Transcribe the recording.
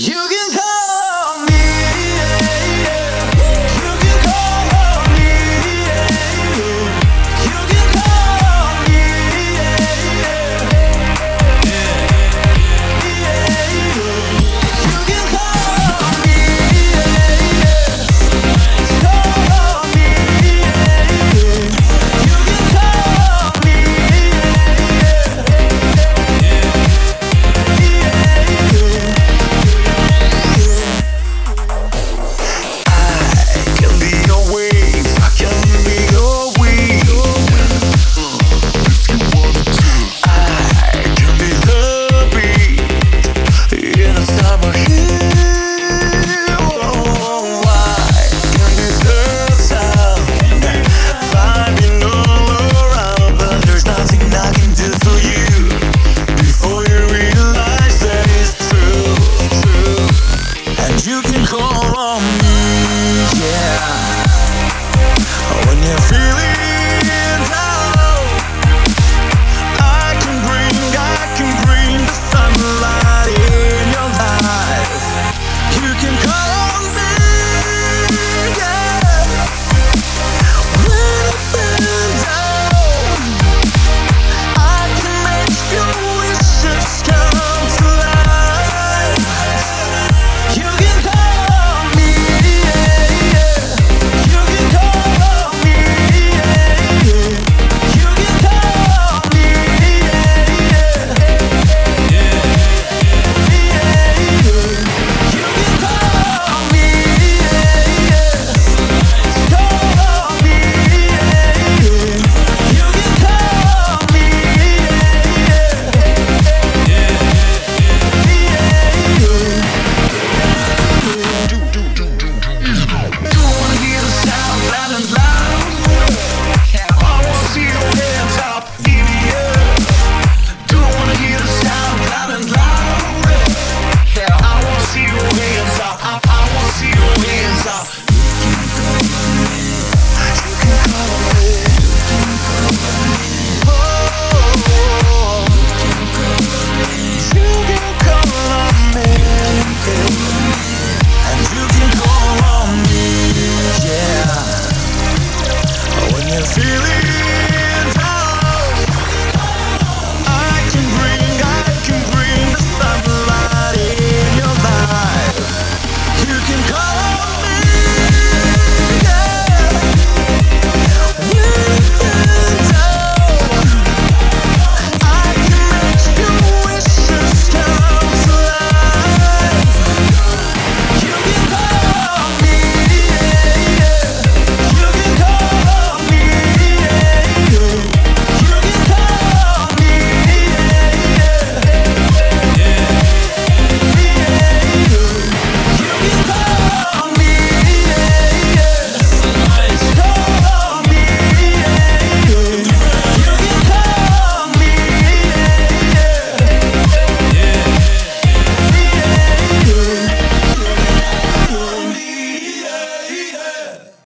You can call